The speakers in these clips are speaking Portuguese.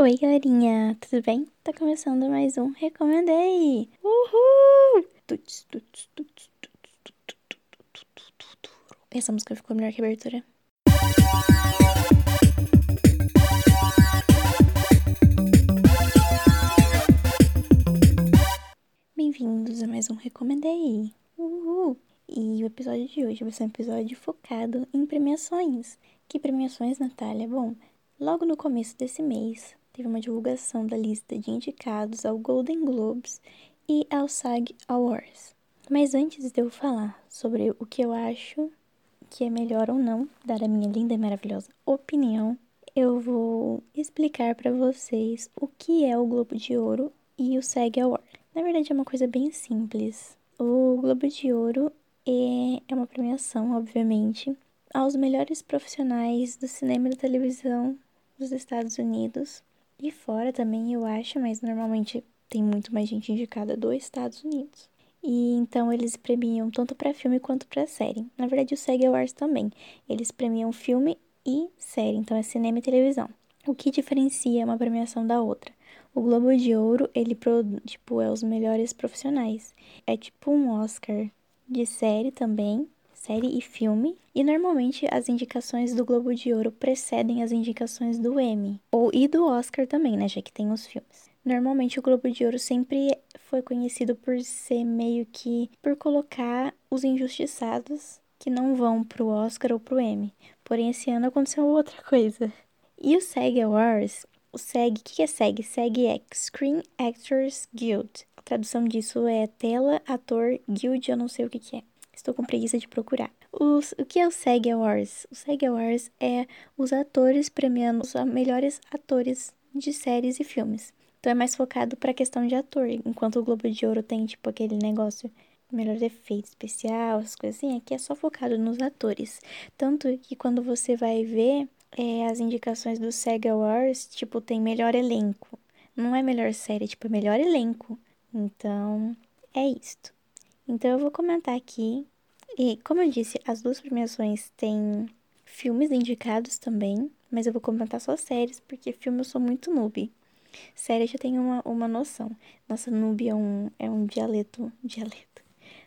Oi, galerinha, tudo bem? Tá começando mais um Recomendei! Uhul! Essa música ficou melhor que a abertura. Bem-vindos a mais um Recomendei! Uhul! E o episódio de hoje vai ser um episódio focado em premiações. Que premiações, Natália? Bom, logo no começo desse mês, teve uma divulgação da lista de indicados ao Golden Globes e ao SAG Awards. Mas antes de eu falar sobre o que eu acho que é melhor ou não, dar a minha linda e maravilhosa opinião, eu vou explicar para vocês o que é o Globo de Ouro e o SAG Award. Na verdade, é uma coisa bem simples. O Globo de Ouro é, é uma premiação, obviamente, aos melhores profissionais do cinema e da televisão dos Estados Unidos e fora também, eu acho, mas normalmente tem muito mais gente indicada dos Estados Unidos. E então eles premiam tanto para filme quanto para série. Na verdade, o SEG Awards também. Eles premiam filme e série, então é cinema e televisão. O que diferencia uma premiação da outra? O Globo de Ouro, ele tipo é os melhores profissionais. É tipo um Oscar de série também, série e filme. E normalmente as indicações do Globo de Ouro precedem as indicações do Emmy. Ou e do Oscar também, né? Já que tem os filmes. Normalmente o Globo de Ouro sempre foi conhecido por ser meio que por colocar os injustiçados que não vão pro Oscar ou pro Emmy. Porém, esse ano aconteceu outra coisa. E o SEG Awards, o SEG, o que é SEG? SEG é Screen Actors Guild. A tradução disso é Tela Ator Guild, eu não sei o que, que é. Estou com preguiça de procurar. Os, o que é o SEG Awards? O SEG Awards é os atores premiando os melhores atores de séries e filmes. Então é mais focado para a questão de ator, enquanto o Globo de Ouro tem tipo aquele negócio melhor efeito especial, essas coisas assim, aqui é só focado nos atores. Tanto que quando você vai ver é, as indicações do SEG Awards, tipo, tem melhor elenco. Não é melhor série, tipo, é melhor elenco. Então, é isto. Então eu vou comentar aqui. E como eu disse, as duas premiações têm filmes indicados também, mas eu vou comentar só séries, porque filme eu sou muito noob. Série eu já tenho uma, uma noção. Nossa, noob é um, é um dialeto. Dialeto.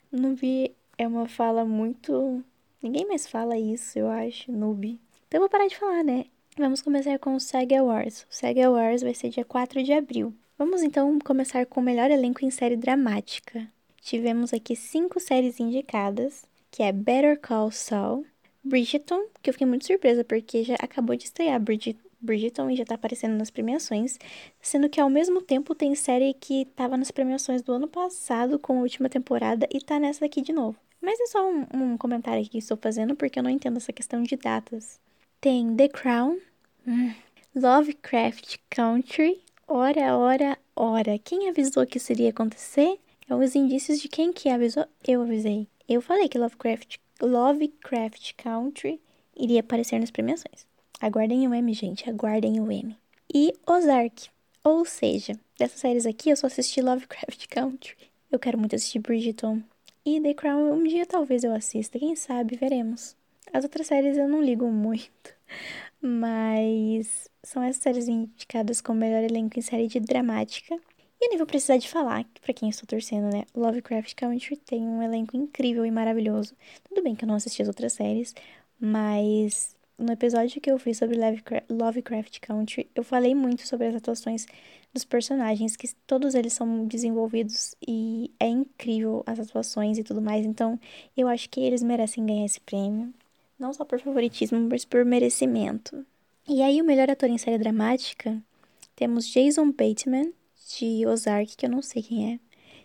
Noob é uma fala muito. Ninguém mais fala isso, eu acho, noob. Então eu vou parar de falar, né? Vamos começar com o SAG Awards. O SAG Awards vai ser dia 4 de abril. Vamos então começar com o melhor elenco em série dramática tivemos aqui cinco séries indicadas, que é Better Call Saul, Bridgerton, que eu fiquei muito surpresa porque já acabou de estrear Bridget, Bridgerton e já tá aparecendo nas premiações, sendo que ao mesmo tempo tem série que tava nas premiações do ano passado com a última temporada e tá nessa aqui de novo. Mas é só um, um comentário que estou fazendo porque eu não entendo essa questão de datas. Tem The Crown, hum, Lovecraft Country, Ora, ora, ora. Quem avisou que isso iria acontecer? Então, os indícios de quem que avisou, eu avisei. Eu falei que Lovecraft, Lovecraft Country iria aparecer nas premiações. Aguardem o M, gente, aguardem o M. E Ozark. Ou seja, dessas séries aqui eu só assisti Lovecraft Country. Eu quero muito assistir Bridgerton. E The Crown um dia talvez eu assista, quem sabe, veremos. As outras séries eu não ligo muito. Mas são essas séries indicadas como melhor elenco em série de dramática. E eu nem vou precisar de falar, para quem estou torcendo, né? Lovecraft Country tem um elenco incrível e maravilhoso. Tudo bem que eu não assisti as outras séries, mas no episódio que eu fiz sobre Lovecraft Country, eu falei muito sobre as atuações dos personagens, que todos eles são desenvolvidos e é incrível as atuações e tudo mais. Então, eu acho que eles merecem ganhar esse prêmio, não só por favoritismo, mas por merecimento. E aí, o melhor ator em série dramática, temos Jason Bateman, de Ozark, que eu não sei quem é.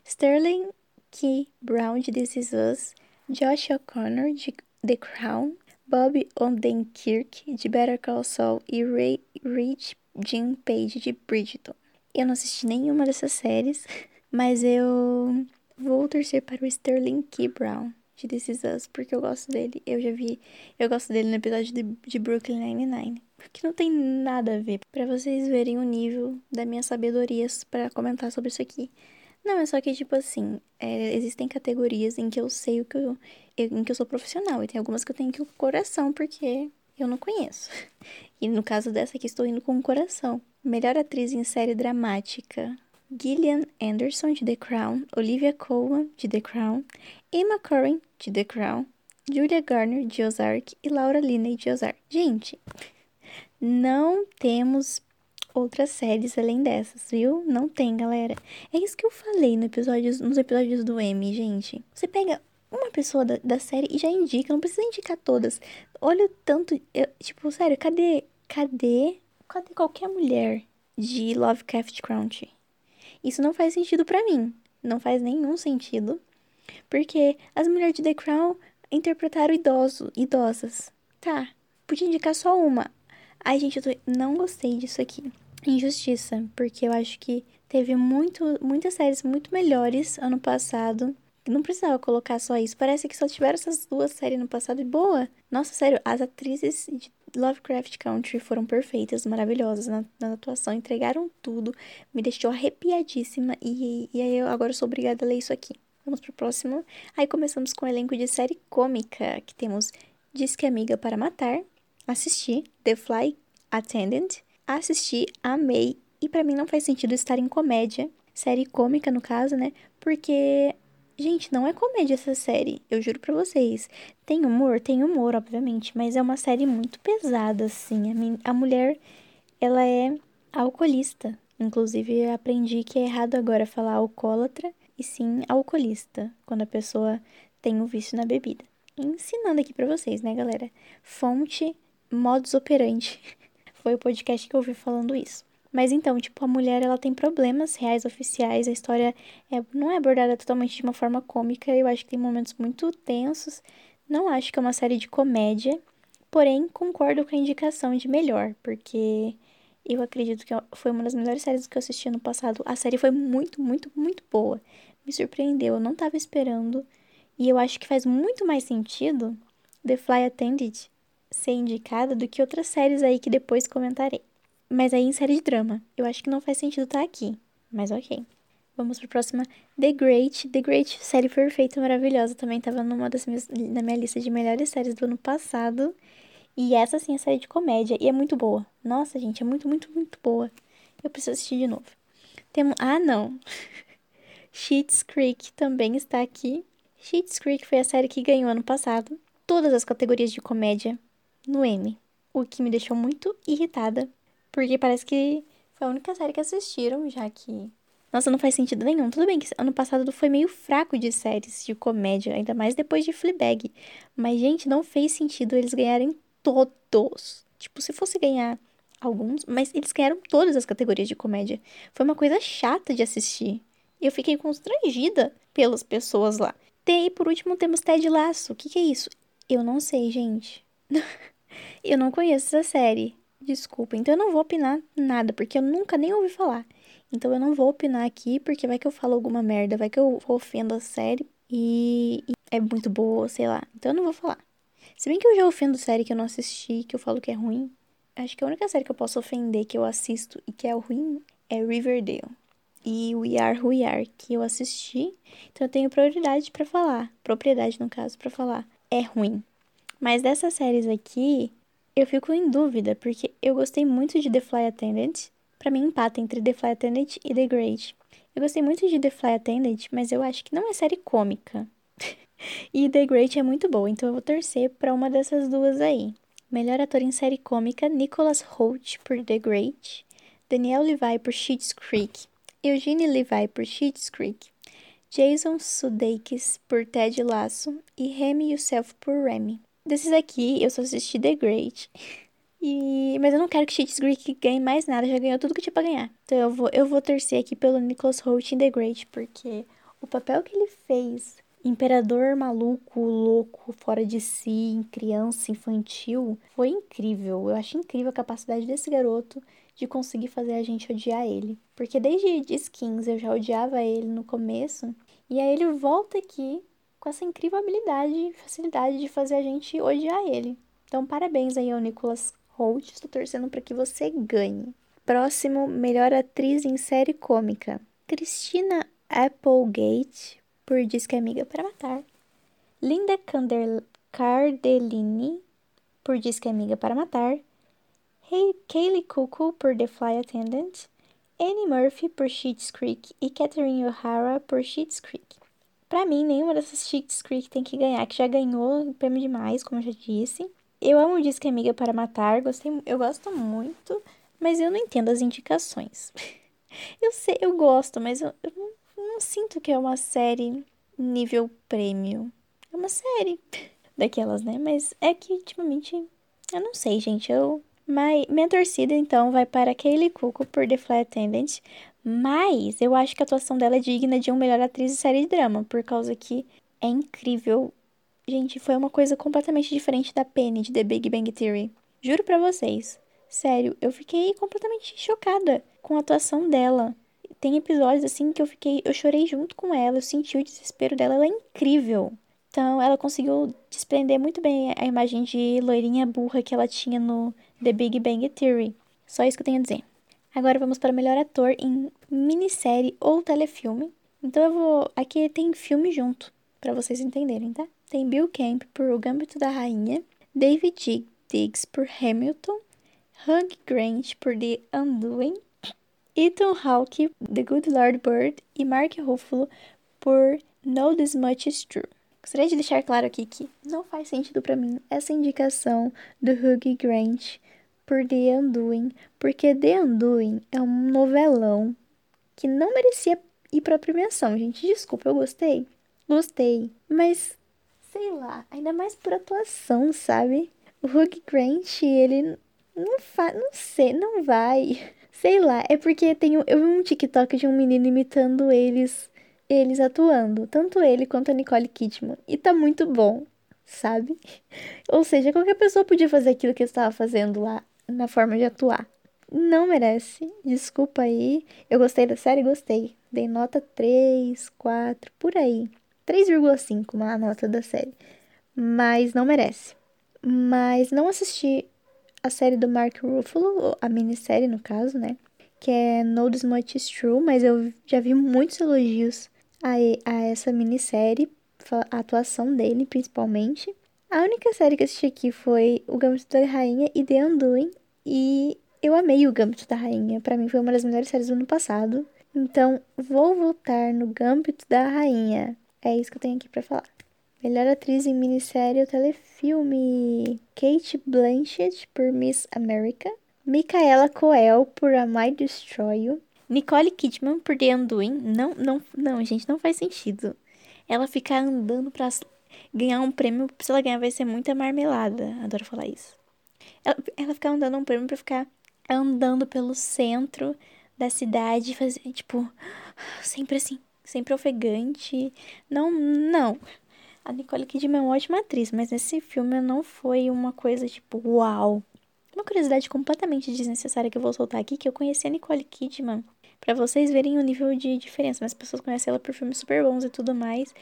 Sterling Key Brown, de This Is Us. Josh O'Connor, de The Crown. Bob Odenkirk, de Better Call Saul. E Ray Rich Jim Page, de Bridgerton. Eu não assisti nenhuma dessas séries, mas eu vou torcer para o Sterling Key Brown de This Is Us, porque eu gosto dele. Eu já vi, eu gosto dele no episódio de, de Brooklyn Nine-Nine que não tem nada a ver, para vocês verem o nível da minha sabedoria para comentar sobre isso aqui. Não, é só que, tipo assim, é, existem categorias em que eu sei o que eu, em que eu sou profissional, e tem algumas que eu tenho que ir com o coração, porque eu não conheço. E no caso dessa aqui, estou indo com o coração. Melhor atriz em série dramática: Gillian Anderson, de The Crown, Olivia Colman, de The Crown, Emma Corrin, de The Crown, Julia Garner, de Ozark e Laura Linney, de Ozark. Gente, não temos outras séries além dessas, viu? Não tem, galera. É isso que eu falei no episódio, nos episódios do M, gente. Você pega uma pessoa da, da série e já indica, não precisa indicar todas. Olha o tanto. Eu, tipo, sério, cadê. Cadê. Cadê qualquer mulher de Lovecraft Country? Isso não faz sentido para mim. Não faz nenhum sentido. Porque as mulheres de The Crown interpretaram idoso, idosas. Tá, podia indicar só uma. Ai, gente, eu tô... não gostei disso aqui. Injustiça, porque eu acho que teve muito, muitas séries muito melhores ano passado não precisava colocar só isso. Parece que só tiveram essas duas séries no passado e boa. Nossa, sério, as atrizes de Lovecraft Country foram perfeitas, maravilhosas na, na atuação, entregaram tudo, me deixou arrepiadíssima e, e aí eu agora sou obrigada a ler isso aqui. Vamos pro próximo. Aí começamos com o elenco de série cômica, que temos Disque Amiga para Matar, assisti The Fly Attendant, assisti, amei, e para mim não faz sentido estar em comédia, série cômica no caso, né? Porque Gente, não é comédia essa série, eu juro pra vocês. Tem humor? Tem humor, obviamente, mas é uma série muito pesada, assim. A, a mulher, ela é alcoolista. Inclusive, aprendi que é errado agora falar alcoólatra e sim alcoolista, quando a pessoa tem um vício na bebida. Ensinando aqui pra vocês, né, galera? Fonte modus operandi. Foi o podcast que eu ouvi falando isso. Mas então, tipo, a mulher ela tem problemas reais oficiais, a história é, não é abordada totalmente de uma forma cômica, eu acho que tem momentos muito tensos. Não acho que é uma série de comédia, porém concordo com a indicação de melhor, porque eu acredito que foi uma das melhores séries que eu assisti no passado. A série foi muito, muito, muito boa. Me surpreendeu, eu não estava esperando. E eu acho que faz muito mais sentido The Fly Attended ser indicada do que outras séries aí que depois comentarei. Mas aí em série de drama. Eu acho que não faz sentido estar tá aqui. Mas ok. Vamos pra próxima. The Great. The Great, série perfeita, maravilhosa. Também tava numa das minhas, na minha lista de melhores séries do ano passado. E essa sim é série de comédia. E é muito boa. Nossa, gente, é muito, muito, muito boa. Eu preciso assistir de novo. Temos. Ah, não. Sheets Creek também está aqui. Sheets Creek foi a série que ganhou ano passado todas as categorias de comédia no Emmy. O que me deixou muito irritada, porque parece que foi a única série que assistiram, já que. Nossa, não faz sentido nenhum. Tudo bem que ano passado foi meio fraco de séries de comédia, ainda mais depois de Fleabag. Mas, gente, não fez sentido eles ganharem todos. Tipo, se fosse ganhar alguns, mas eles ganharam todas as categorias de comédia. Foi uma coisa chata de assistir. Eu fiquei constrangida pelas pessoas lá. E aí, por último, temos Ted Laço. O que, que é isso? Eu não sei, gente. eu não conheço essa série. Desculpa, então eu não vou opinar nada, porque eu nunca nem ouvi falar. Então eu não vou opinar aqui, porque vai que eu falo alguma merda, vai que eu ofendo a série e, e é muito boa, sei lá. Então eu não vou falar. Se bem que eu já ofendo série que eu não assisti, que eu falo que é ruim, acho que a única série que eu posso ofender que eu assisto e que é ruim é Riverdale. E We Are Who We Are, que eu assisti, então eu tenho prioridade para falar, propriedade no caso para falar. É ruim. Mas dessas séries aqui, eu fico em dúvida, porque eu gostei muito de The Fly Attendant. Para mim, empata entre The Fly Attendant e The Great. Eu gostei muito de The Fly Attendant, mas eu acho que não é série cômica. e The Great é muito boa, então eu vou torcer para uma dessas duas aí. Melhor ator em série cômica, Nicholas Holt por The Great, Daniel Levi por Schitt's Creek, Eugene Levi por Schitt's Creek, Jason Sudeikis por Ted Lasso e Remy Youssef por Remy. Desses aqui, eu só assisti The Great. E... Mas eu não quero que Cheats Greek ganhe mais nada, já ganhou tudo que tinha pra ganhar. Então eu vou, eu vou torcer aqui pelo Nicholas Holt em The Great, porque o papel que ele fez, imperador maluco, louco, fora de si, criança, infantil, foi incrível. Eu acho incrível a capacidade desse garoto de conseguir fazer a gente odiar ele. Porque desde Skins eu já odiava ele no começo, e aí ele volta aqui com essa incrível habilidade e facilidade de fazer a gente odiar ele. Então, parabéns aí ao Nicholas Holt, estou torcendo para que você ganhe. Próximo, melhor atriz em série cômica. Christina Applegate, por Disque Amiga para Matar. Linda Cander Cardellini, por Disque Amiga para Matar. Hey, Kaylee Cuoco por The Fly Attendant, Annie Murphy por Schitt's Creek e Catherine O'Hara por Schitt's Creek. Pra mim, nenhuma dessas Schitt's Creek tem que ganhar, que já ganhou prêmio demais, como eu já disse. Eu amo Disque Amiga para Matar, gostei, eu gosto muito, mas eu não entendo as indicações. eu sei, eu gosto, mas eu, eu não, não sinto que é uma série nível prêmio. É uma série daquelas, né? Mas é que ultimamente, eu não sei, gente, eu mas minha torcida, então, vai para Kaylee Cuoco por The Flight Attendant. Mas eu acho que a atuação dela é digna de um melhor atriz de série de drama, por causa que é incrível. Gente, foi uma coisa completamente diferente da Penny de The Big Bang Theory. Juro pra vocês. Sério, eu fiquei completamente chocada com a atuação dela. Tem episódios assim que eu fiquei, eu chorei junto com ela, eu senti o desespero dela, ela é incrível. Então, ela conseguiu desprender muito bem a imagem de loirinha burra que ela tinha no The Big Bang Theory. Só isso que eu tenho a dizer. Agora vamos para melhor ator em minissérie ou telefilme. Então eu vou. Aqui tem filme junto, para vocês entenderem, tá? Tem Bill Camp por O Gambito da Rainha, David Diggs por Hamilton, Hugh Grant por The Undoing, Ethan Hawke, The Good Lord Bird e Mark Ruffalo por Know This Much Is True. Gostaria de deixar claro aqui que não faz sentido para mim essa indicação do Hugh Grant por The Undoing, porque The Undoing é um novelão que não merecia ir pra premiação, gente. Desculpa, eu gostei. Gostei, mas sei lá, ainda mais por atuação, sabe? O Hugh Grant, ele não faz, não sei, não vai. Sei lá, é porque tem, eu vi um TikTok de um menino imitando eles eles atuando, tanto ele quanto a Nicole Kidman, e tá muito bom, sabe? Ou seja, qualquer pessoa podia fazer aquilo que estava fazendo lá na forma de atuar. Não merece, desculpa aí. Eu gostei da série, gostei. Dei nota 3, 4, por aí. 3,5 na nota da série. Mas não merece. Mas não assisti a série do Mark Ruffalo, a minissérie no caso, né? Que é No This Much Is True, mas eu já vi muitos elogios a, a essa minissérie, a atuação dele principalmente. A única série que assisti aqui foi O Gambito da Rainha e The Undoing, e eu amei O Gambito da Rainha. Para mim foi uma das melhores séries do ano passado. Então, vou voltar no Gambito da Rainha. É isso que eu tenho aqui para falar. Melhor atriz em minissérie ou telefilme: Kate Blanchett por Miss America, Micaela Coel por A My Destroy You, Nicole Kidman por The Undoing. Não, não, não, gente, não faz sentido. Ela ficar andando pra ganhar um prêmio, se ela ganhar vai ser muita marmelada. Adoro falar isso. Ela, ela ficar andando um prêmio pra ficar andando pelo centro da cidade, fazer, tipo, sempre assim, sempre ofegante. Não, não. A Nicole Kidman é uma ótima atriz, mas nesse filme não foi uma coisa tipo, uau. Uma curiosidade completamente desnecessária que eu vou soltar aqui, que eu conheci a Nicole Kidman para vocês verem o nível de diferença. Mas as pessoas conhecem ela por filmes super bons e tudo mais.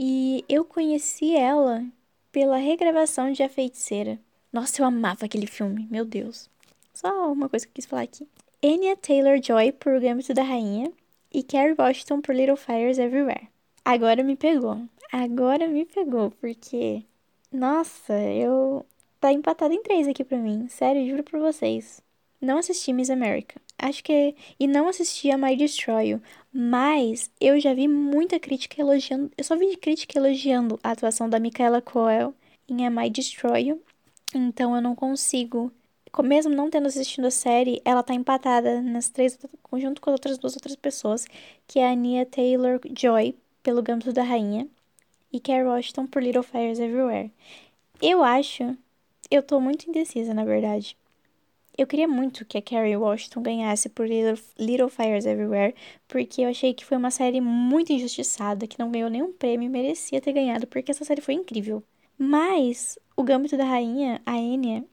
E eu conheci ela pela regravação de A Feiticeira. Nossa, eu amava aquele filme, meu Deus. Só uma coisa que eu quis falar aqui. Anya Taylor-Joy por Gambito da Rainha e Carrie Washington por Little Fires Everywhere. Agora me pegou. Agora me pegou, porque... Nossa, eu... Tá empatado em três aqui pra mim. Sério, juro pra vocês. Não assisti Miss America. Acho que. E não assisti a My Destroy You. Mas eu já vi muita crítica elogiando. Eu só vi crítica elogiando a atuação da Micaela Coel em A My Destroy You. Então eu não consigo. Mesmo não tendo assistido a série, ela tá empatada nas três, junto com as outras duas outras pessoas, que é a Nia Taylor Joy, pelo Gambito da Rainha, e Carrie Washington por Little Fires Everywhere. Eu acho. Eu tô muito indecisa, na verdade. Eu queria muito que a Carrie Washington ganhasse por Little, Fires Everywhere, porque eu achei que foi uma série muito injustiçada, que não ganhou nenhum prêmio e merecia ter ganhado, porque essa série foi incrível. Mas o Gambito da Rainha, a Enya,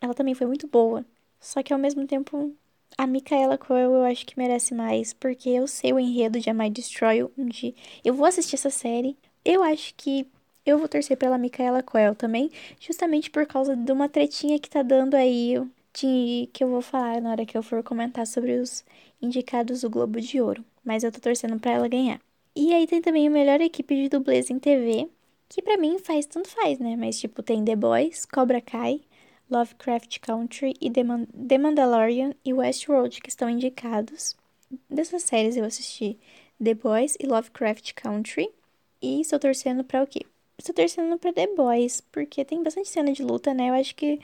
ela também foi muito boa. Só que ao mesmo tempo, a Micaela Coel eu acho que merece mais, porque eu sei o enredo de A My Destroy, onde eu vou assistir essa série. Eu acho que eu vou torcer pela Micaela Coel também, justamente por causa de uma tretinha que tá dando aí de que eu vou falar na hora que eu for comentar sobre os indicados do Globo de Ouro, mas eu tô torcendo para ela ganhar. E aí tem também a melhor equipe de dublês em TV, que para mim faz tanto faz, né? Mas tipo, tem The Boys, Cobra Kai, Lovecraft Country e The Mandalorian e Westworld, que estão indicados. Dessas séries eu assisti The Boys e Lovecraft Country. E estou torcendo para o quê? Estou torcendo para The Boys, porque tem bastante cena de luta, né? Eu acho que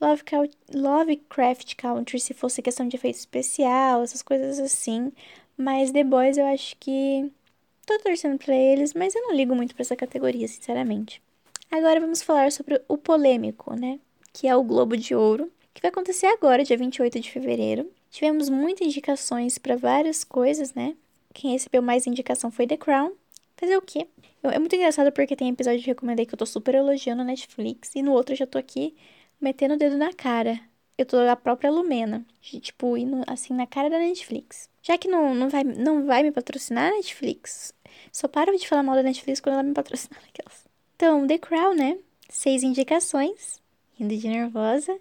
Lovecraft Country, se fosse questão de efeito especial, essas coisas assim. Mas The Boys eu acho que. Tô torcendo pra eles, mas eu não ligo muito pra essa categoria, sinceramente. Agora vamos falar sobre o polêmico, né? Que é o Globo de Ouro, que vai acontecer agora, dia 28 de fevereiro. Tivemos muitas indicações para várias coisas, né? Quem recebeu mais indicação foi The Crown. Fazer o quê? É muito engraçado porque tem episódio que eu recomendei que eu tô super elogiando a Netflix e no outro eu já tô aqui metendo o dedo na cara. Eu tô a própria Lumena, tipo, indo assim na cara da Netflix. Já que não, não, vai, não vai me patrocinar a Netflix, só paro de falar mal da Netflix quando ela me patrocinar aquelas. Então, The Crown, né? Seis indicações, indo de nervosa.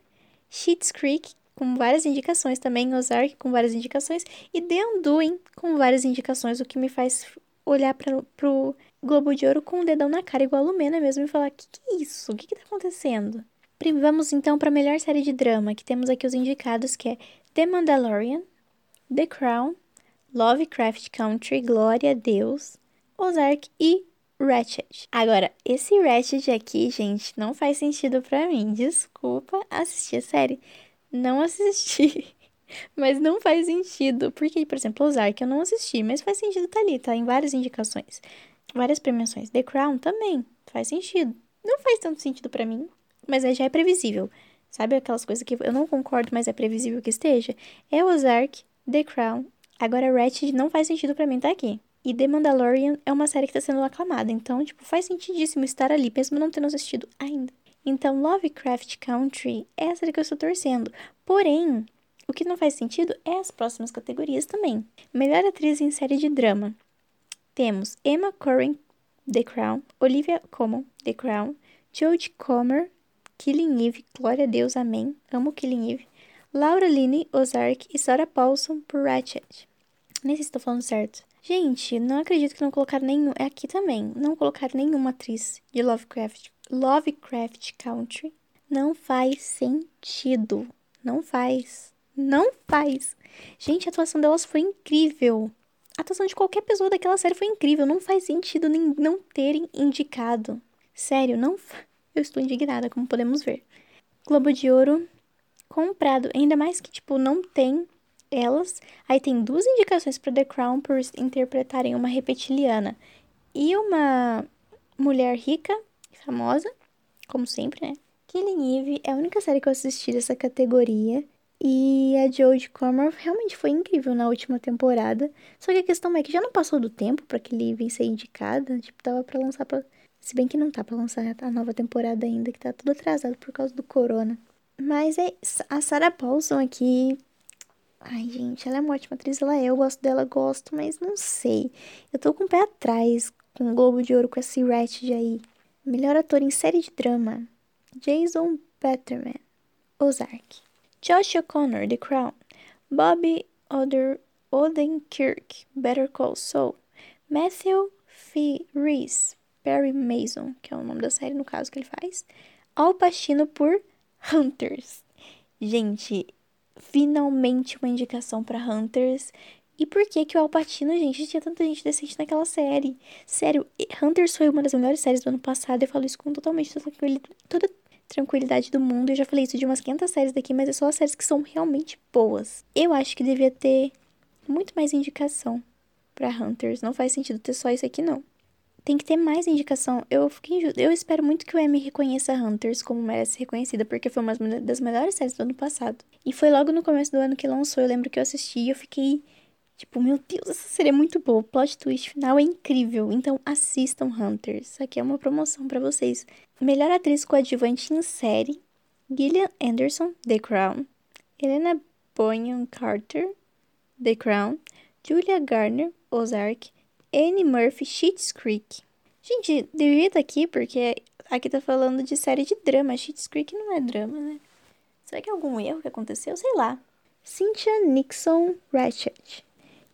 Sheets Creek, com várias indicações também, Ozark com várias indicações, e The Undoing com várias indicações, o que me faz olhar para pro Globo de Ouro com o dedão na cara, igual a Lumena mesmo, e falar: que que é isso? O que que tá acontecendo? Vamos então para a melhor série de drama, que temos aqui os indicados, que é The Mandalorian, The Crown, Lovecraft Country, Glória a Deus, Ozark e Ratchet. Agora, esse Ratchet aqui, gente, não faz sentido para mim. Desculpa assistir a série. Não assisti. Mas não faz sentido. Porque, por exemplo, Ozark eu não assisti, mas faz sentido tá ali, tá em várias indicações. Várias premiações. The Crown também faz sentido. Não faz tanto sentido para mim, mas já é previsível. Sabe aquelas coisas que eu não concordo, mas é previsível que esteja? É Ozark, The Crown. Agora Ratchet não faz sentido para mim tá aqui. E The Mandalorian é uma série que tá sendo aclamada, então, tipo, faz sentidíssimo estar ali, mesmo não tendo assistido ainda. Então, Lovecraft Country é a série que eu estou torcendo. Porém, o que não faz sentido é as próximas categorias também. Melhor atriz em série de drama. Temos Emma Corrin, The Crown, Olivia Colman, The Crown, Jodie Comer, Killing Eve, Glória a Deus, Amém, amo Killing Eve, Laura Linney, Ozark e Sarah Paulson por Ratchet. Nem sei se estou falando certo. Gente, não acredito que não colocaram nenhum. É aqui também. Não colocaram nenhuma atriz de Lovecraft Lovecraft Country não faz sentido. Não faz. Não faz. Gente, a atuação delas foi incrível. A atuação de qualquer pessoa daquela série foi incrível. Não faz sentido nem não terem indicado. Sério, não. Eu estou indignada, como podemos ver. Globo de Ouro comprado. Ainda mais que, tipo, não tem elas. Aí tem duas indicações para The Crown por interpretarem uma reptiliana e uma mulher rica famosa, como sempre, né? Killing Eve é a única série que eu assisti dessa categoria. E a Jodie Comer realmente foi incrível na última temporada. Só que a questão é que já não passou do tempo para Killing Eve ser indicada. Tipo, tava pra lançar pra... Se bem que não tá pra lançar a nova temporada ainda, que tá tudo atrasado por causa do corona. Mas é a Sarah Paulson aqui. Ai, gente, ela é uma ótima atriz, ela é. Eu gosto dela, gosto, mas não sei. Eu tô com o pé atrás com o Globo de Ouro com esse Ratchet aí. Melhor ator em série de drama: Jason Bateman, Ozark. Josh O'Connor, The Crown. Bobby Oder Odenkirk, Better Call Saul. Matthew F. Reese, Perry Mason, que é o nome da série no caso que ele faz. Al Pacino por Hunters. Gente, finalmente uma indicação para Hunters. E por que que o Alpatino, gente, tinha tanta gente decente naquela série? Sério, Hunters foi uma das melhores séries do ano passado. Eu falo isso com totalmente toda tranquilidade do mundo. Eu já falei isso de umas 500 séries daqui, mas é só as séries que são realmente boas. Eu acho que devia ter muito mais indicação para Hunters. Não faz sentido ter só isso aqui, não. Tem que ter mais indicação. Eu fiquei eu espero muito que o Emmy reconheça Hunters como merece reconhecida, porque foi uma das melhores séries do ano passado. E foi logo no começo do ano que lançou. Eu lembro que eu assisti e eu fiquei Tipo, meu Deus, essa série é muito boa. O plot twist final é incrível. Então assistam Hunters. Isso aqui é uma promoção para vocês. Melhor atriz coadjuvante em série: Gillian Anderson, The Crown. Helena Bonham Carter, The Crown. Julia Garner, Ozark. Annie Murphy, Schitt's Creek. Gente, devia estar aqui porque aqui tá falando de série de drama. Schitt's Creek não é drama, né? Será que é algum erro que aconteceu? Sei lá. Cynthia Nixon Ratchet.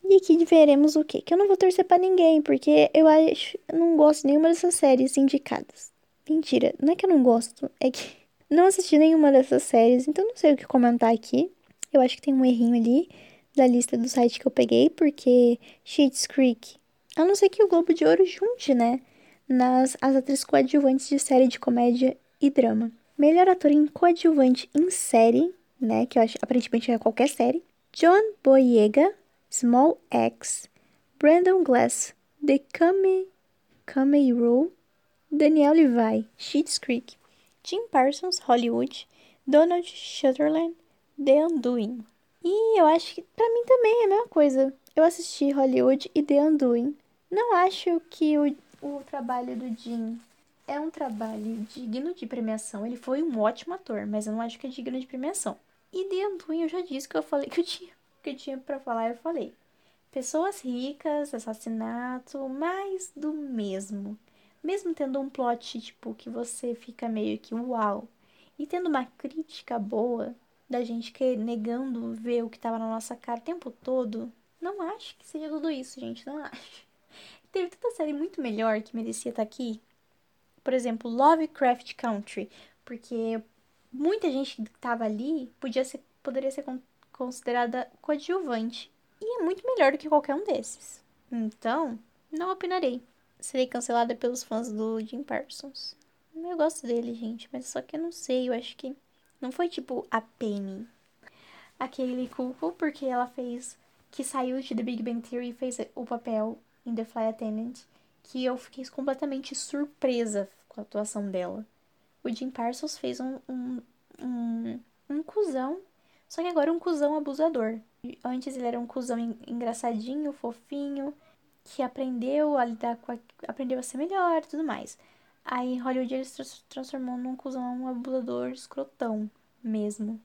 E aqui veremos o quê? Que eu não vou torcer para ninguém, porque eu acho, não gosto de nenhuma dessas séries indicadas. Mentira, não é que eu não gosto, é que Não assisti nenhuma dessas séries, então não sei o que comentar aqui. Eu acho que tem um errinho ali da lista do site que eu peguei, porque Sheets Creek, a não ser que o Globo de Ouro junte, né? Nas as atrizes coadjuvantes de série de comédia e drama. Melhor ator em coadjuvante em série, né? Que eu acho aparentemente é qualquer série. John Boyega, Small X, Brandon Glass, The Kame, Kame Rule, Daniel Levi, Sheets Creek, Jim Parsons, Hollywood, Donald Sutherland, The Undoing. E eu acho que pra mim também é a mesma coisa. Eu assisti Hollywood e The Undoing. Não acho que o, o trabalho do Jim é um trabalho digno de premiação. Ele foi um ótimo ator, mas eu não acho que é digno de premiação. E The Undoing eu já disse que eu falei que eu tinha, que eu tinha pra falar, eu falei. Pessoas ricas, assassinato, mais do mesmo. Mesmo tendo um plot, tipo, que você fica meio que uau. E tendo uma crítica boa, da gente que negando ver o que tava na nossa cara o tempo todo, não acho que seja tudo isso, gente, não acho. Teve tanta série muito melhor que merecia estar tá aqui. Por exemplo, Lovecraft Country, porque muita gente que tava ali podia ser, poderia ser considerada coadjuvante. E é muito melhor do que qualquer um desses. Então, não opinarei. Serei cancelada pelos fãs do Jim Parsons. Eu gosto dele, gente, mas só que eu não sei, eu acho que não foi tipo a Penny. Aquele culpo porque ela fez. Que saiu de The Big Bang Theory e fez o papel em The Fly Attendant. Que eu fiquei completamente surpresa com a atuação dela. O Jim Parsons fez um, um, um, um cuzão. Só que agora um cuzão abusador. Antes ele era um cuzão engraçadinho, fofinho, que aprendeu a lidar com a, aprendeu a ser melhor e tudo mais. Aí Hollywood ele se transformou num cuzão abusador escrotão mesmo.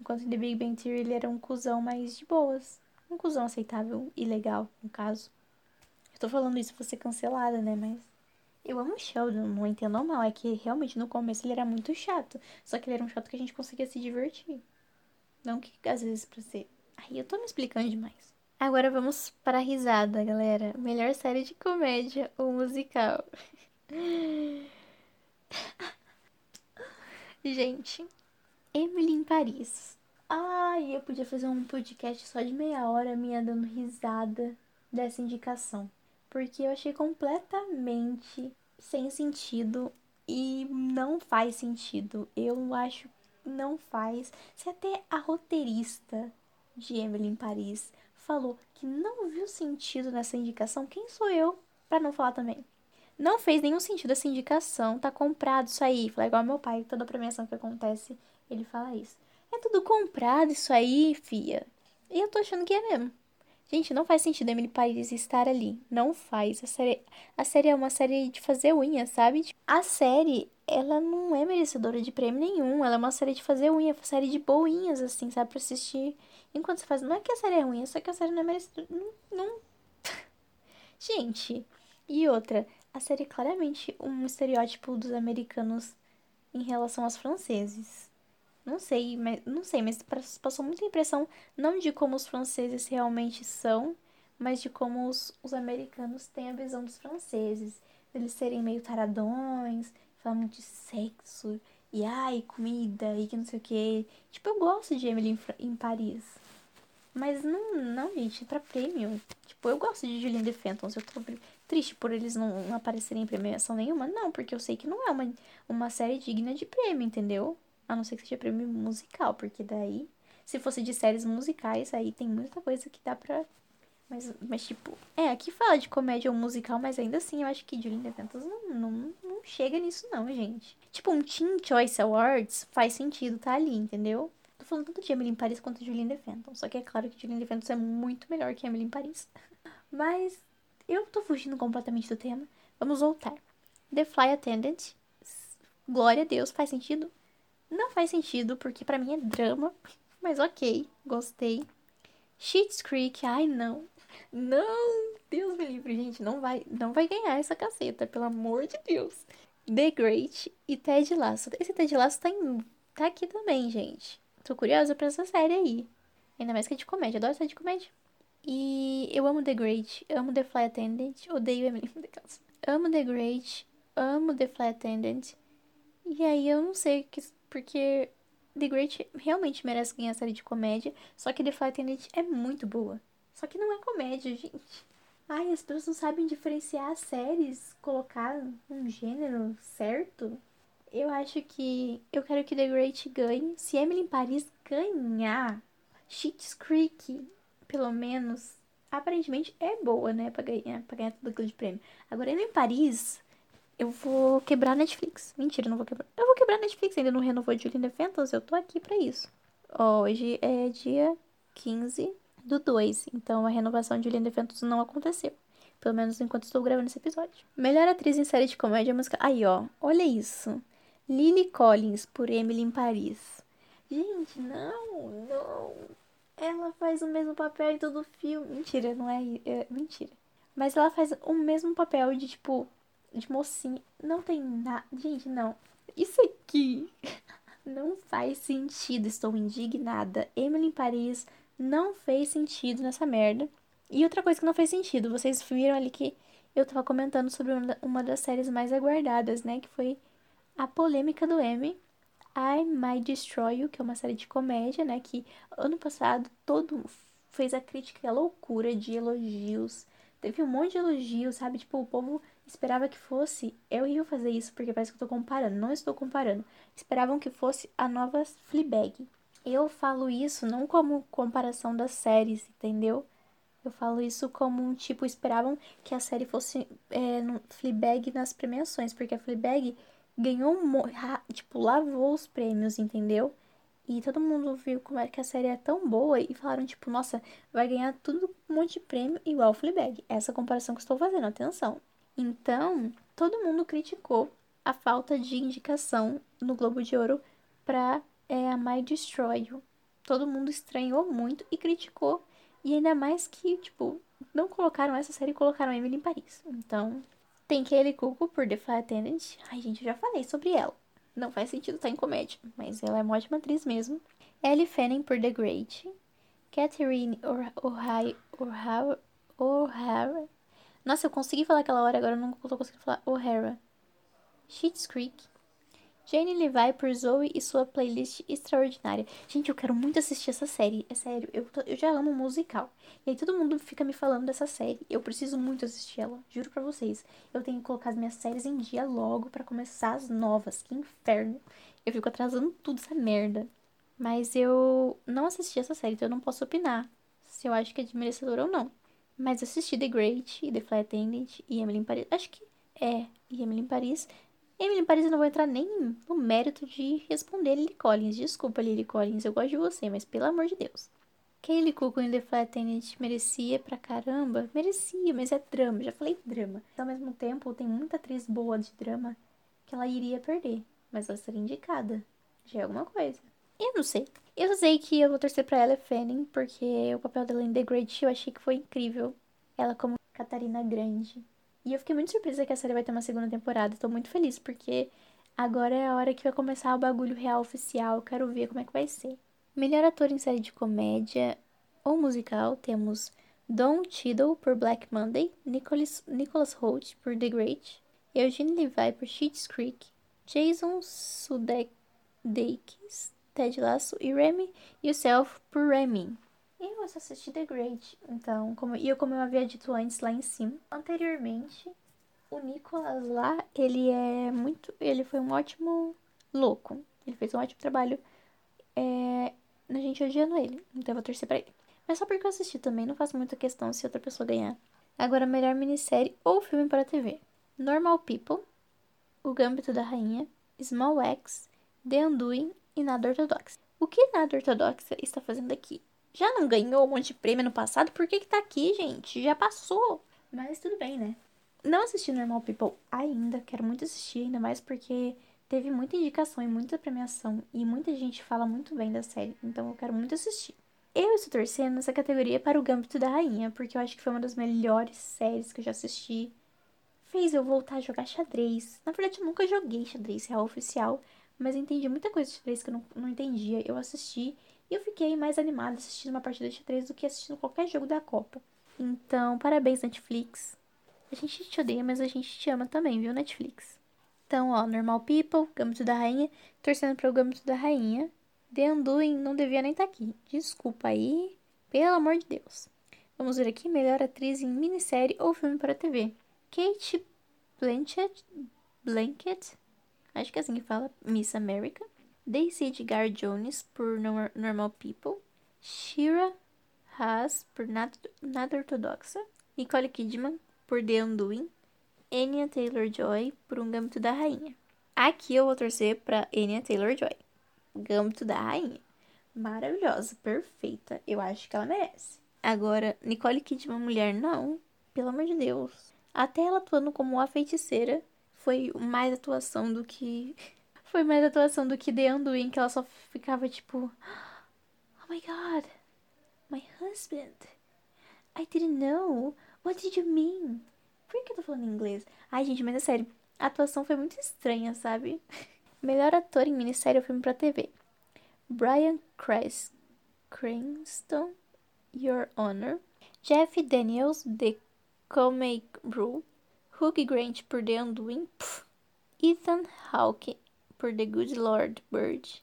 Enquanto em The Big Bang Theory ele era um cuzão mais de boas. Um cuzão aceitável e legal, no caso. Eu tô falando isso pra ser cancelada, né? Mas. Eu amo o Sheldon, não entendo mal. É que realmente no começo ele era muito chato. Só que ele era um chato que a gente conseguia se divertir. Não que às vezes pra ser. Aí eu tô me explicando demais. Agora vamos para risada, galera. Melhor série de comédia ou musical. Gente, Emily em Paris. Ai, eu podia fazer um podcast só de meia hora minha dando risada dessa indicação. Porque eu achei completamente sem sentido e não faz sentido. Eu acho que não faz. Se até a roteirista de Emily em Paris falou que não viu sentido nessa indicação, quem sou eu para não falar também? Não fez nenhum sentido essa indicação, tá comprado isso aí. Fala igual meu pai, toda premiação que acontece, ele fala isso. É tudo comprado isso aí, fia. E eu tô achando que é mesmo. Gente, não faz sentido Emily Paris estar ali. Não faz. A série, a série é uma série de fazer unha, sabe? A série, ela não é merecedora de prêmio nenhum. Ela é uma série de fazer unha, uma série de boinhas, assim, sabe? Pra assistir enquanto você faz. Não é que a série é ruim, é só que a série não é merecedora. Não. não... Gente, e outra, a série é claramente um estereótipo dos americanos em relação aos franceses. Não sei, mas não sei, mas passou muita impressão não de como os franceses realmente são, mas de como os, os americanos têm a visão dos franceses. Eles serem meio taradões, falando de sexo, e ai, comida, e que não sei o que. Tipo, eu gosto de Emily em, em Paris. Mas não, não, gente, é pra prêmio. Tipo, eu gosto de Julian DeFenton. Se eu tô triste por eles não aparecerem em premiação nenhuma. Não, porque eu sei que não é uma, uma série digna de prêmio, entendeu? A não ser que seja prêmio musical, porque daí, se fosse de séries musicais, aí tem muita coisa que dá pra. Mas, mas tipo, é, aqui fala de comédia ou musical, mas ainda assim eu acho que Julian DeVentus não, não, não chega nisso, não, gente. Tipo, um Teen Choice Awards faz sentido tá ali, entendeu? Tô falando tanto de Emily em Paris quanto de Julian DeVenton. Só que é claro que Julian DeVenton é muito melhor que Emily em Paris. Mas eu tô fugindo completamente do tema. Vamos voltar. The Fly Attendant. Glória a Deus, faz sentido? Não faz sentido, porque para mim é drama. Mas ok, gostei. Sheets Creek, ai não. Não, Deus me livre, gente. Não vai, não vai ganhar essa caceta, pelo amor de Deus. The Great e Ted Lasso. Esse Ted Lasso tá, em, tá aqui também, gente. Tô curiosa pra essa série aí. Ainda mais que é de comédia. Adoro série de comédia. E eu amo The Great, amo The Fly Attendant, odeio Emily Amo The Great, amo The Fly Attendant. E aí eu não sei que porque The Great realmente merece ganhar a série de comédia, só que The Flight Attendant é muito boa. Só que não é comédia, gente. Ai, as pessoas não sabem diferenciar as séries, colocar um gênero certo. Eu acho que eu quero que The Great ganhe. Se Emily em Paris ganhar, Schitt's Creek, pelo menos, aparentemente é boa, né, pra ganhar, pra ganhar aquilo de prêmio. Agora, Emily em Paris, eu vou quebrar a Netflix. Mentira, não vou quebrar. Eu vou quebrar a Netflix, ainda não renovou Julian Defentos, eu tô aqui pra isso. Hoje é dia 15 do 2, então a renovação de Julian Defentos não aconteceu. Pelo menos enquanto estou gravando esse episódio. Melhor atriz em série de comédia musical. Aí, ó. Olha isso. Lily Collins por Emily em Paris. Gente, não, não. Ela faz o mesmo papel em todo o filme. Mentira, não é, é mentira. Mas ela faz o mesmo papel de tipo de mocinha. Não tem nada. Gente, não. Isso aqui não faz sentido. Estou indignada. Emily em Paris não fez sentido nessa merda. E outra coisa que não fez sentido, vocês viram ali que eu tava comentando sobre uma das séries mais aguardadas, né? Que foi a polêmica do M. I Might Destroy You, que é uma série de comédia, né? Que ano passado todo fez a crítica a loucura de elogios. Teve um monte de elogios, sabe? Tipo, o povo esperava que fosse. É horrível fazer isso, porque parece que eu tô comparando. Não estou comparando. Esperavam que fosse a nova Fleabag. Eu falo isso não como comparação das séries, entendeu? Eu falo isso como um tipo, esperavam que a série fosse é, no Fleabag nas premiações, porque a Fleabag ganhou tipo, lavou os prêmios, entendeu? E todo mundo viu como é que a série é tão boa e falaram, tipo, nossa, vai ganhar tudo um monte de prêmio igual Fleabag. Essa comparação que estou fazendo, atenção. Então, todo mundo criticou a falta de indicação no Globo de Ouro pra é, a My Destroy You. Todo mundo estranhou muito e criticou e ainda mais que, tipo, não colocaram essa série e colocaram Emily em Paris. Então, tem Kelly Cuco por The Flight Attendant. Ai, gente, eu já falei sobre ela. Não faz sentido estar em comédia, mas ela é uma ótima atriz mesmo. Ellie Fanning por The Great. Catherine O'Hara. Nossa, eu consegui falar aquela hora, agora eu não tô conseguindo falar O'Hara. Schitt's Creek. Jane Levi por Zoe e sua playlist extraordinária. Gente, eu quero muito assistir essa série. É sério, eu, tô, eu já amo musical. E aí todo mundo fica me falando dessa série. Eu preciso muito assistir ela. Juro pra vocês. Eu tenho que colocar as minhas séries em dia logo para começar as novas. Que inferno. Eu fico atrasando tudo essa merda. Mas eu não assisti essa série, então eu não posso opinar se eu acho que é de merecedor ou não. Mas assisti The Great e The Flight Attendant e Emily in Paris. Acho que é. E Emily in Paris. Emily Paris, eu não vou entrar nem no mérito de responder Lily Collins. Desculpa, Lily Collins, eu gosto de você, mas pelo amor de Deus. Kaylee Cuoco em The Flight Attendant merecia pra caramba? Merecia, mas é drama. Já falei drama. Ao mesmo tempo, tem muita atriz boa de drama que ela iria perder. Mas ela seria indicada. Já é alguma coisa. Eu não sei. Eu sei que eu vou torcer pra ela Fanning, porque o papel dela em The Great eu achei que foi incrível. Ela como Catarina Grande. E eu fiquei muito surpresa que a série vai ter uma segunda temporada. Tô muito feliz, porque agora é a hora que vai começar o bagulho real oficial. Quero ver como é que vai ser. Melhor ator em série de comédia ou musical, temos Don Cheadle por Black Monday, Nicholas, Nicholas Holt por The Great, Eugene Levi por Schitt's Creek, Jason Sudeikis, Ted Lasso e Remy Yourself por Remy. E eu assisti The Great, então, como, e eu, como eu havia dito antes lá em cima, anteriormente, o Nicolas lá, ele é muito, ele foi um ótimo louco, ele fez um ótimo trabalho, é, a gente odiando ele, então eu vou torcer pra ele. Mas só porque eu assisti também, não faço muita questão se outra pessoa ganhar. Agora, melhor minissérie ou filme para TV. Normal People, O Gâmbito da Rainha, Small X, The Undoing e Nada Ortodoxa. O que Nada Ortodoxa está fazendo aqui? Já não ganhou um monte de prêmio no passado? Por que que tá aqui, gente? Já passou. Mas tudo bem, né? Não assisti Normal People ainda, quero muito assistir, ainda mais porque teve muita indicação e muita premiação e muita gente fala muito bem da série, então eu quero muito assistir. Eu estou torcendo nessa categoria para o Gambito da Rainha, porque eu acho que foi uma das melhores séries que eu já assisti. Fez eu voltar a jogar xadrez. Na verdade, eu nunca joguei xadrez real oficial, mas entendi muita coisa de xadrez que eu não, não entendia. Eu assisti e eu fiquei mais animada assistindo uma partida de xadrez do que assistindo qualquer jogo da Copa. Então, parabéns, Netflix. A gente te odeia, mas a gente te ama também, viu, Netflix? Então, ó, Normal People, Gambito da Rainha, torcendo para o Gambito da Rainha. The Undoing não devia nem estar tá aqui. Desculpa aí, pelo amor de Deus. Vamos ver aqui, melhor atriz em minissérie ou filme para TV. Kate Blanchett, Blanket, acho que é assim que fala, Miss America. Daisy Edgar Jones por Normal People. Shira Haas por Nada Ortodoxa. Nicole Kidman por The Undoing. Anya Taylor-Joy por Um Gâmbito da Rainha. Aqui eu vou torcer pra Anya Taylor-Joy. Gâmbito da Rainha. Maravilhosa, perfeita. Eu acho que ela merece. Agora, Nicole Kidman mulher, não. Pelo amor de Deus. Até ela atuando como a feiticeira foi mais atuação do que. Foi mais atuação do que The Undoing, que ela só ficava tipo. Oh my god. My husband. I didn't know. What did you mean? Por que eu tô falando em inglês? Ai, gente, mas é sério. A atuação foi muito estranha, sabe? Melhor ator em minissérie ou filme pra TV. Brian Cres Cranston, Your Honor. Jeff Daniels, The Comey Rule. Hugh Grant por The Undoing. Ethan Hawke por The Good Lord Bird.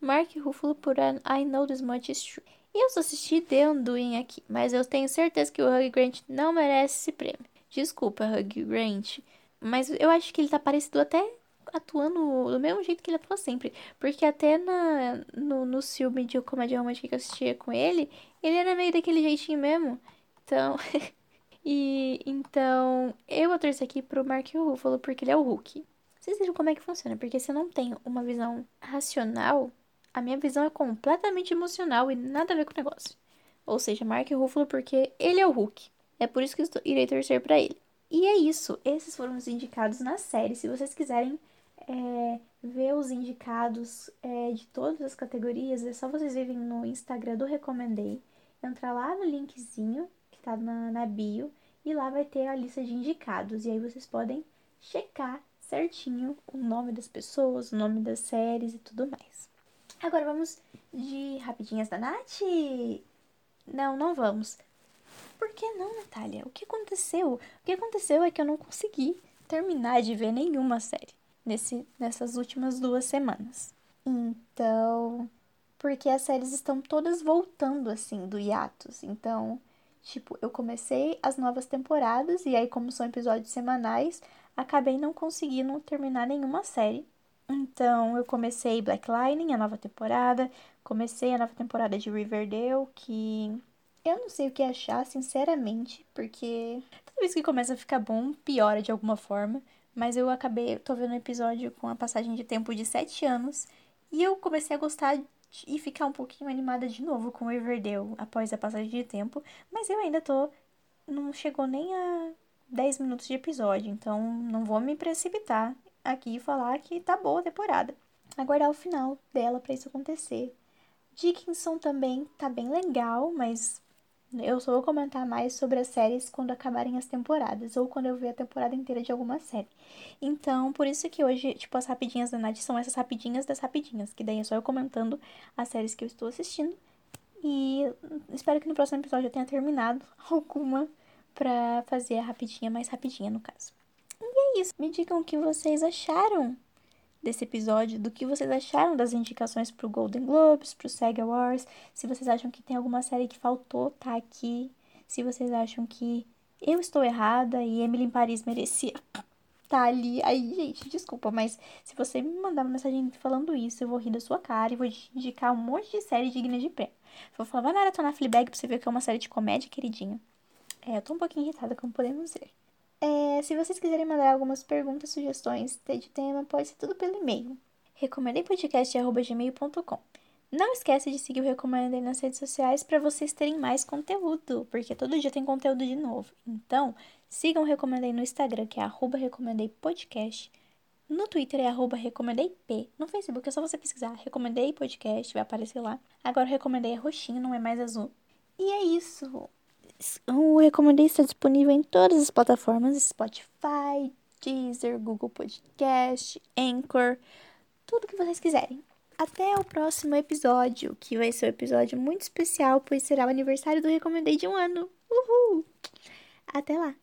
Mark Ruffalo por I Know This Much Is True. Eu só assisti The Undoing aqui, mas eu tenho certeza que o Hugh Grant não merece esse prêmio. Desculpa, Hugh Grant, mas eu acho que ele tá parecido até atuando do mesmo jeito que ele atua sempre. Porque até na, no, no filme de comédia romântica que eu assistia com ele, ele era meio daquele jeitinho mesmo. Então. e então, eu vou torcer aqui pro Mark Ruffalo porque ele é o Hulk. Vocês viram como é que funciona? Porque se eu não tenho uma visão racional, a minha visão é completamente emocional e nada a ver com o negócio. Ou seja, Mark Ruffalo porque ele é o Hulk. É por isso que eu irei torcer para ele. E é isso. Esses foram os indicados na série. Se vocês quiserem é, ver os indicados é, de todas as categorias, é só vocês irem no Instagram do Recomendei, entrar lá no linkzinho tá na, na bio e lá vai ter a lista de indicados. E aí vocês podem checar certinho o nome das pessoas, o nome das séries e tudo mais. Agora vamos de rapidinhas da Nath? Não, não vamos. Por que não, Natália? O que aconteceu? O que aconteceu é que eu não consegui terminar de ver nenhuma série nesse, nessas últimas duas semanas. Então, porque as séries estão todas voltando assim do hiatus. Então, tipo, eu comecei as novas temporadas e aí como são episódios semanais, acabei não conseguindo terminar nenhuma série. Então, eu comecei Black Lightning, a nova temporada, comecei a nova temporada de Riverdale, que eu não sei o que achar, sinceramente, porque toda vez que começa a ficar bom, piora de alguma forma. Mas eu acabei, tô vendo um episódio com a passagem de tempo de 7 anos e eu comecei a gostar e ficar um pouquinho animada de novo com Riverdale após a passagem de tempo. Mas eu ainda tô. Não chegou nem a 10 minutos de episódio, então não vou me precipitar aqui e falar que tá boa a temporada. Aguardar o final dela para isso acontecer. Dickinson também tá bem legal, mas eu só vou comentar mais sobre as séries quando acabarem as temporadas, ou quando eu ver a temporada inteira de alguma série. Então, por isso que hoje, tipo, as rapidinhas da Nath são essas rapidinhas das rapidinhas, que daí é só eu comentando as séries que eu estou assistindo. E espero que no próximo episódio eu tenha terminado alguma pra fazer a rapidinha mais rapidinha, no caso. E é isso. Me digam o que vocês acharam desse episódio, do que vocês acharam das indicações pro Golden Globes, pro SAG Awards, se vocês acham que tem alguma série que faltou tá aqui, se vocês acham que eu estou errada e Emily em Paris merecia tá ali. Aí, gente, desculpa, mas se você me mandar uma mensagem falando isso, eu vou rir da sua cara e vou indicar um monte de série digna de prêmio. Vou falar, vai maratonar Fleabag pra você ver que é uma série de comédia, queridinho. É, eu tô um pouquinho irritada, como podemos ver. É, se vocês quiserem mandar algumas perguntas, sugestões de tema, pode ser tudo pelo e-mail. recomendempodcast.gmail.com Não esquece de seguir o Recomendei nas redes sociais para vocês terem mais conteúdo, porque todo dia tem conteúdo de novo. Então, sigam o Recomendei no Instagram, que é arroba recomendeipodcast. No Twitter é arroba recomendeip. No Facebook é só você pesquisar Recomendei Podcast, vai aparecer lá. Agora o Recomendei é roxinho, não é mais azul. E é isso. O Recomendei está disponível em todas as plataformas: Spotify, Deezer, Google Podcast, Anchor, tudo que vocês quiserem. Até o próximo episódio, que vai ser um episódio muito especial, pois será o aniversário do Recomendei de um ano. Uhul! Até lá!